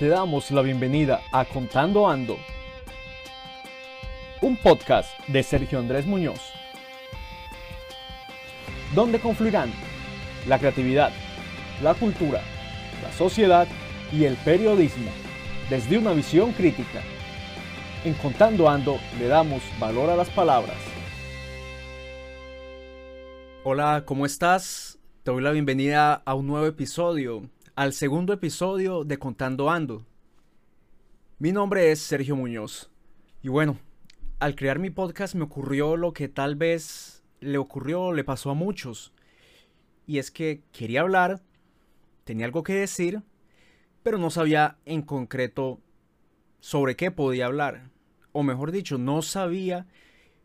te damos la bienvenida a Contando Ando, un podcast de Sergio Andrés Muñoz, donde confluirán la creatividad, la cultura, la sociedad y el periodismo desde una visión crítica. En Contando Ando le damos valor a las palabras. Hola, ¿cómo estás? Te doy la bienvenida a un nuevo episodio al segundo episodio de Contando Ando. Mi nombre es Sergio Muñoz. Y bueno, al crear mi podcast me ocurrió lo que tal vez le ocurrió, le pasó a muchos. Y es que quería hablar, tenía algo que decir, pero no sabía en concreto sobre qué podía hablar. O mejor dicho, no sabía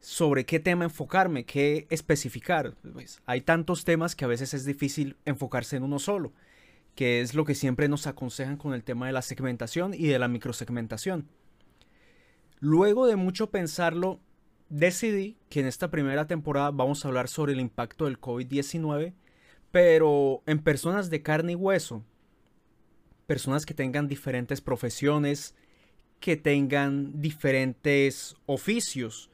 sobre qué tema enfocarme, qué especificar. Pues, hay tantos temas que a veces es difícil enfocarse en uno solo que es lo que siempre nos aconsejan con el tema de la segmentación y de la microsegmentación. Luego de mucho pensarlo, decidí que en esta primera temporada vamos a hablar sobre el impacto del COVID-19, pero en personas de carne y hueso, personas que tengan diferentes profesiones, que tengan diferentes oficios,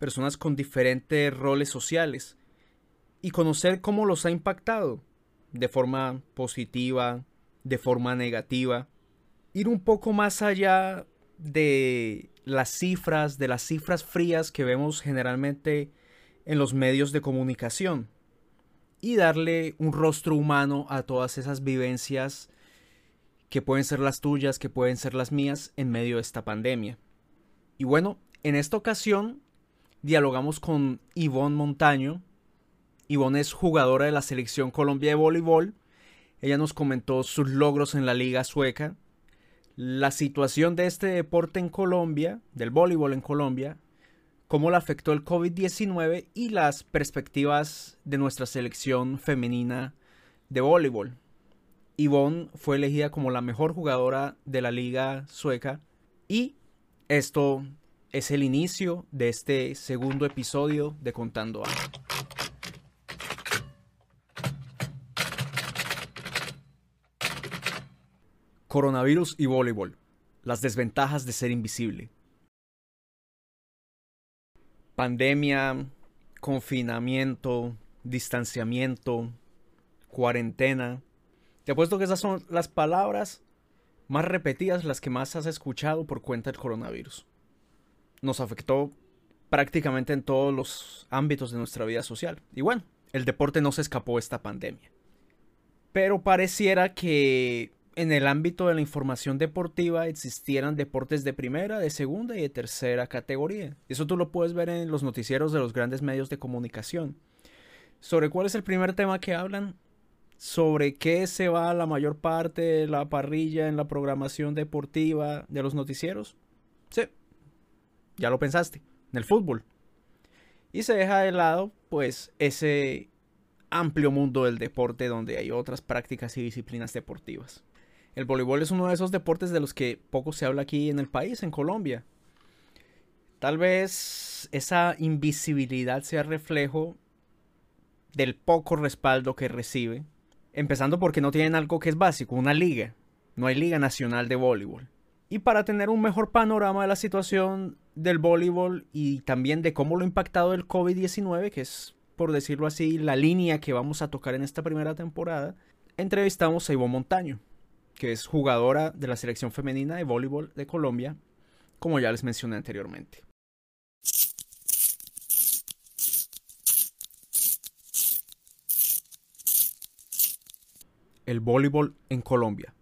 personas con diferentes roles sociales, y conocer cómo los ha impactado de forma positiva, de forma negativa. Ir un poco más allá de las cifras, de las cifras frías que vemos generalmente en los medios de comunicación. Y darle un rostro humano a todas esas vivencias que pueden ser las tuyas, que pueden ser las mías en medio de esta pandemia. Y bueno, en esta ocasión dialogamos con Yvonne Montaño, Ivonne es jugadora de la selección Colombia de voleibol. Ella nos comentó sus logros en la liga sueca, la situación de este deporte en Colombia, del voleibol en Colombia, cómo la afectó el COVID-19 y las perspectivas de nuestra selección femenina de voleibol. Ivonne fue elegida como la mejor jugadora de la liga sueca y esto es el inicio de este segundo episodio de Contando A. Coronavirus y voleibol. Las desventajas de ser invisible. Pandemia, confinamiento, distanciamiento, cuarentena. Te apuesto que esas son las palabras más repetidas, las que más has escuchado por cuenta del coronavirus. Nos afectó prácticamente en todos los ámbitos de nuestra vida social. Y bueno, el deporte no se escapó de esta pandemia. Pero pareciera que en el ámbito de la información deportiva existieran deportes de primera, de segunda y de tercera categoría. Eso tú lo puedes ver en los noticieros de los grandes medios de comunicación. ¿Sobre cuál es el primer tema que hablan? ¿Sobre qué se va la mayor parte de la parrilla en la programación deportiva de los noticieros? Sí, ya lo pensaste, en el fútbol. Y se deja de lado, pues, ese amplio mundo del deporte donde hay otras prácticas y disciplinas deportivas. El voleibol es uno de esos deportes de los que poco se habla aquí en el país, en Colombia. Tal vez esa invisibilidad sea reflejo del poco respaldo que recibe, empezando porque no tienen algo que es básico, una liga. No hay liga nacional de voleibol. Y para tener un mejor panorama de la situación del voleibol y también de cómo lo ha impactado el COVID-19, que es, por decirlo así, la línea que vamos a tocar en esta primera temporada, entrevistamos a Ivo Montaño que es jugadora de la selección femenina de voleibol de Colombia, como ya les mencioné anteriormente. El voleibol en Colombia.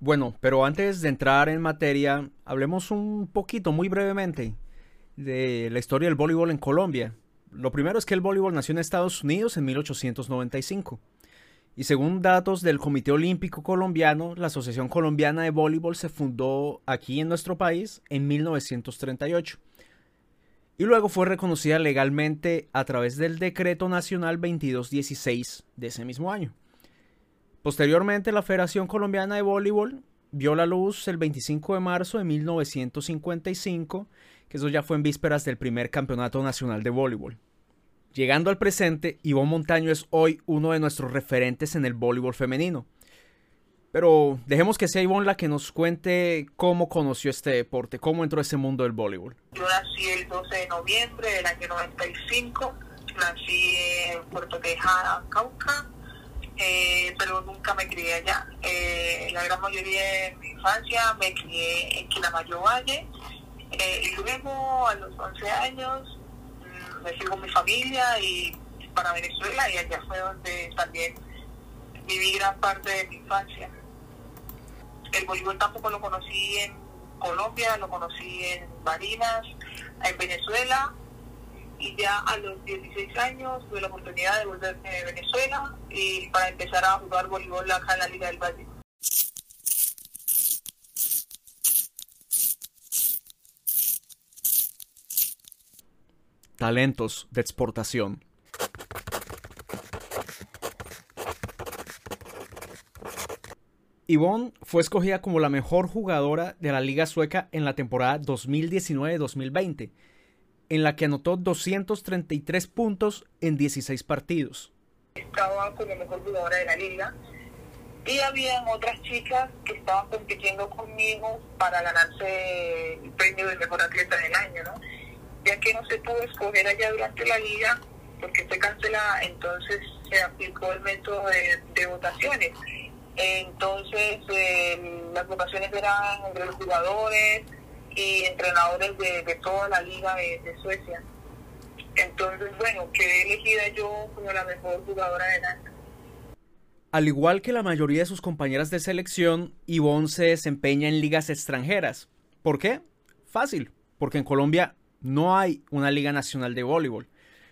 Bueno, pero antes de entrar en materia, hablemos un poquito, muy brevemente, de la historia del voleibol en Colombia. Lo primero es que el voleibol nació en Estados Unidos en 1895. Y según datos del Comité Olímpico Colombiano, la Asociación Colombiana de Voleibol se fundó aquí en nuestro país en 1938. Y luego fue reconocida legalmente a través del Decreto Nacional 2216 de ese mismo año. Posteriormente, la Federación Colombiana de Voleibol vio la luz el 25 de marzo de 1955 que eso ya fue en vísperas del primer campeonato nacional de voleibol. Llegando al presente, Ivonne Montaño es hoy uno de nuestros referentes en el voleibol femenino. Pero dejemos que sea Ivonne la que nos cuente cómo conoció este deporte, cómo entró a ese mundo del voleibol. Yo nací el 12 de noviembre del año 95, nací en Puerto Tejada, Cauca, eh, pero nunca me crié allá. Eh, la gran mayoría de mi infancia me crié en Quilamayo Valle, eh, y luego a los 11 años me fui con mi familia y para Venezuela y allá fue donde también viví gran parte de mi infancia. El voleibol tampoco lo conocí en Colombia, lo conocí en Barinas, en Venezuela y ya a los 16 años tuve la oportunidad de volverme a Venezuela y para empezar a jugar voleibol acá en la Liga del Valle. Talentos de exportación. Yvonne fue escogida como la mejor jugadora de la Liga Sueca en la temporada 2019-2020, en la que anotó 233 puntos en 16 partidos. Estaba como mejor jugadora de la liga y habían otras chicas que estaban compitiendo conmigo para ganarse el premio de mejor atleta del año, ¿no? Ya que no se pudo escoger allá durante la liga porque fue cancelada, entonces se aplicó el método de, votaciones. Entonces las votaciones eran entre los jugadores y entrenadores de, toda la liga de, Suecia. Entonces, bueno, quedé elegida yo como la mejor jugadora de la Al igual que la mayoría de sus compañeras de selección, Ivonne se desempeña en ligas extranjeras. ¿Por qué? Fácil, porque en Colombia no hay una liga nacional de voleibol,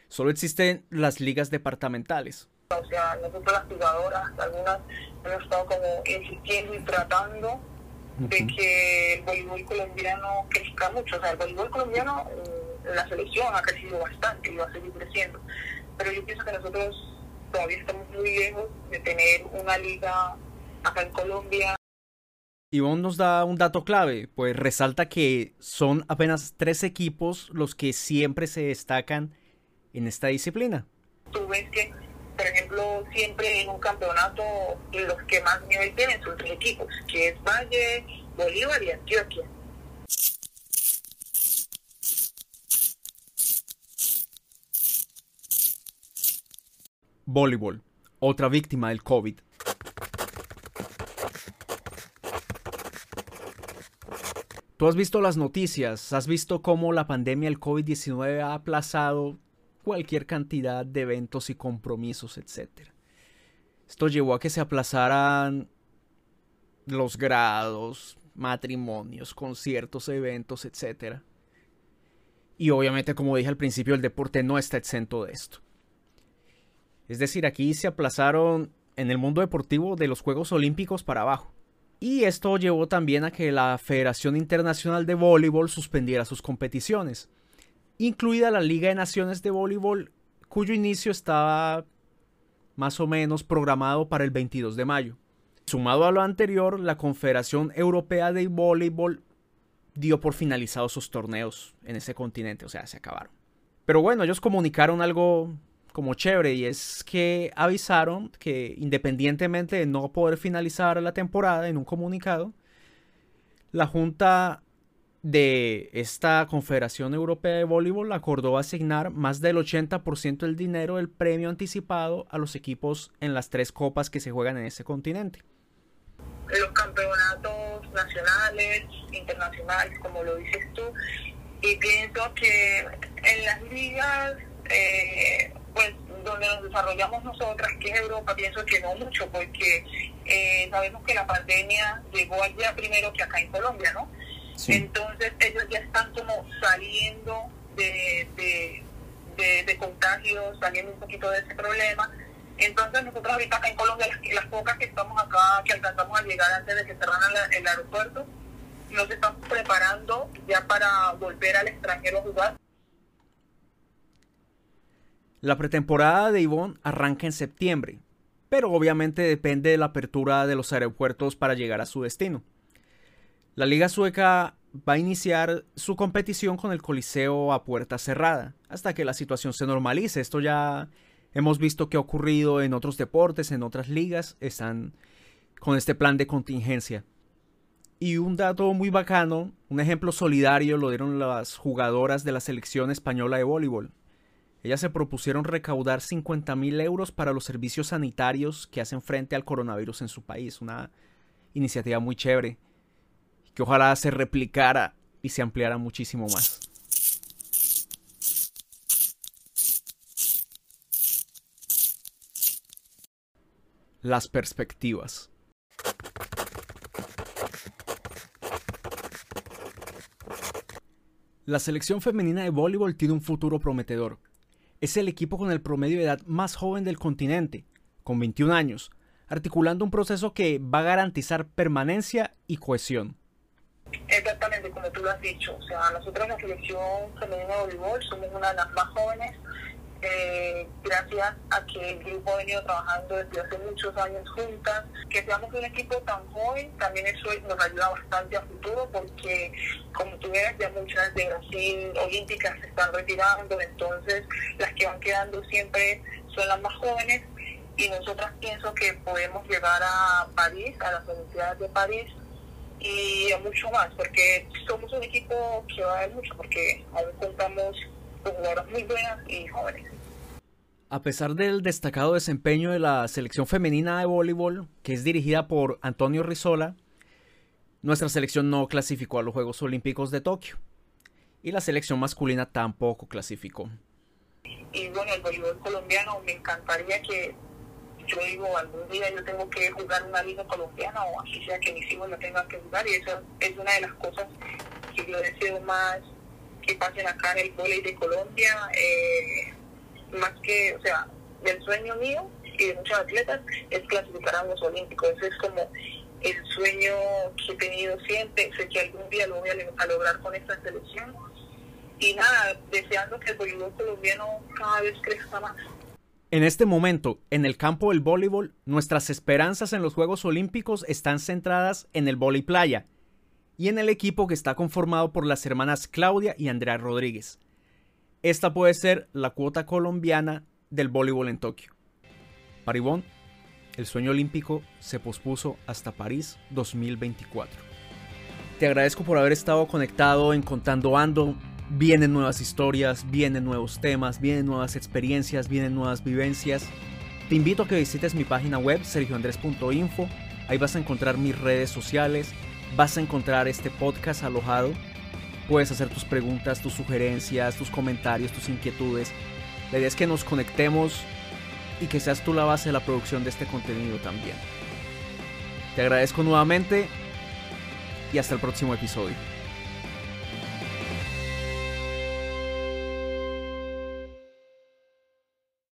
solo existen las ligas departamentales. O sea, nosotros las jugadoras, algunas hemos estado como insistiendo y tratando de que el voleibol colombiano crezca mucho. O sea, el voleibol colombiano, mm, la selección ha crecido bastante y va a seguir creciendo. Pero yo pienso que nosotros todavía estamos muy lejos de tener una liga acá en Colombia Ivonne nos da un dato clave, pues resalta que son apenas tres equipos los que siempre se destacan en esta disciplina. Tú ves que, por ejemplo, siempre en un campeonato los que más nivel tienen son tres equipos, que es Valle, Bolívar y Antioquia. Voleibol, otra víctima del COVID. Tú has visto las noticias, has visto cómo la pandemia del COVID-19 ha aplazado cualquier cantidad de eventos y compromisos, etc. Esto llevó a que se aplazaran los grados, matrimonios, conciertos, eventos, etc. Y obviamente, como dije al principio, el deporte no está exento de esto. Es decir, aquí se aplazaron en el mundo deportivo de los Juegos Olímpicos para abajo. Y esto llevó también a que la Federación Internacional de Voleibol suspendiera sus competiciones, incluida la Liga de Naciones de Voleibol, cuyo inicio estaba más o menos programado para el 22 de mayo. Sumado a lo anterior, la Confederación Europea de Voleibol dio por finalizados sus torneos en ese continente, o sea, se acabaron. Pero bueno, ellos comunicaron algo como chévere y es que avisaron que independientemente de no poder finalizar la temporada en un comunicado, la Junta de esta Confederación Europea de Voleibol acordó asignar más del 80% del dinero del premio anticipado a los equipos en las tres copas que se juegan en ese continente. Los campeonatos nacionales, internacionales, como lo dices tú, y pienso que en las ligas eh, pues donde nos desarrollamos nosotras, que es Europa, pienso que no mucho, porque eh, sabemos que la pandemia llegó allá primero que acá en Colombia, ¿no? Entonces ellos ya están como saliendo de, de, contagios, saliendo un poquito de ese problema. Entonces nosotros ahorita acá en Colombia, las, pocas que estamos acá, que alcanzamos a llegar antes de que cerraran el aeropuerto, nos estamos preparando ya para volver al extranjero a jugar. La pretemporada de Ivonne arranca en septiembre, pero obviamente depende de la apertura de los aeropuertos para llegar a su destino. La liga sueca va a iniciar su competición con el Coliseo a puerta cerrada, hasta que la situación se normalice. Esto ya hemos visto que ha ocurrido en otros deportes, en otras ligas, están con este plan de contingencia. Y un dato muy bacano, un ejemplo solidario lo dieron las jugadoras de la selección española de voleibol. Ellas se propusieron recaudar 50 mil euros para los servicios sanitarios que hacen frente al coronavirus en su país. Una iniciativa muy chévere que ojalá se replicara y se ampliara muchísimo más. Las perspectivas. La selección femenina de voleibol tiene un futuro prometedor. Es el equipo con el promedio de edad más joven del continente, con 21 años, articulando un proceso que va a garantizar permanencia y cohesión. Exactamente, como tú lo has dicho. O sea, nosotros en la selección femenina de voleibol somos una de las más jóvenes, eh, gracias a que el grupo ha venido trabajando desde hace muchos años juntas. Que seamos un equipo tan joven, también eso nos ayuda bastante a futuro, porque como tú ves, ya muchas de Brasil olímpicas se están retirando, entonces las que van quedando siempre son las más jóvenes. Y nosotras pienso que podemos llegar a París, a las Olimpiadas de París, y a mucho más, porque somos un equipo que va a mucho, porque aún contamos con jugadoras muy buenas y jóvenes. A pesar del destacado desempeño de la selección femenina de voleibol, que es dirigida por Antonio Rizola, nuestra selección no clasificó a los Juegos Olímpicos de Tokio. Y la selección masculina tampoco clasificó. Y bueno, el voleibol colombiano me encantaría que yo digo, algún día yo tengo que jugar una liga colombiana o así sea que mis hijos no tengan que jugar y eso es una de las cosas que yo deseo más que pasen acá en el voleibol de Colombia, eh, más que, o sea, del sueño mío y de muchos atletas es clasificar a los olímpicos, eso es como el sueño que he tenido siempre, sé que algún día lo voy a, lograr con esta selección. Y nada, deseando que el voleibol colombiano cada vez crezca más. En este momento, en el campo del voleibol, nuestras esperanzas en los Juegos Olímpicos están centradas en el voleibol playa y en el equipo que está conformado por las hermanas Claudia y Andrea Rodríguez. Esta puede ser la cuota colombiana del voleibol en Tokio. Paribón, el sueño olímpico se pospuso hasta París 2024. Te agradezco por haber estado conectado en Contando Ando vienen nuevas historias, vienen nuevos temas, vienen nuevas experiencias, vienen nuevas vivencias. Te invito a que visites mi página web sergioandres.info. Ahí vas a encontrar mis redes sociales, vas a encontrar este podcast alojado. Puedes hacer tus preguntas, tus sugerencias, tus comentarios, tus inquietudes. La idea es que nos conectemos y que seas tú la base de la producción de este contenido también. Te agradezco nuevamente y hasta el próximo episodio.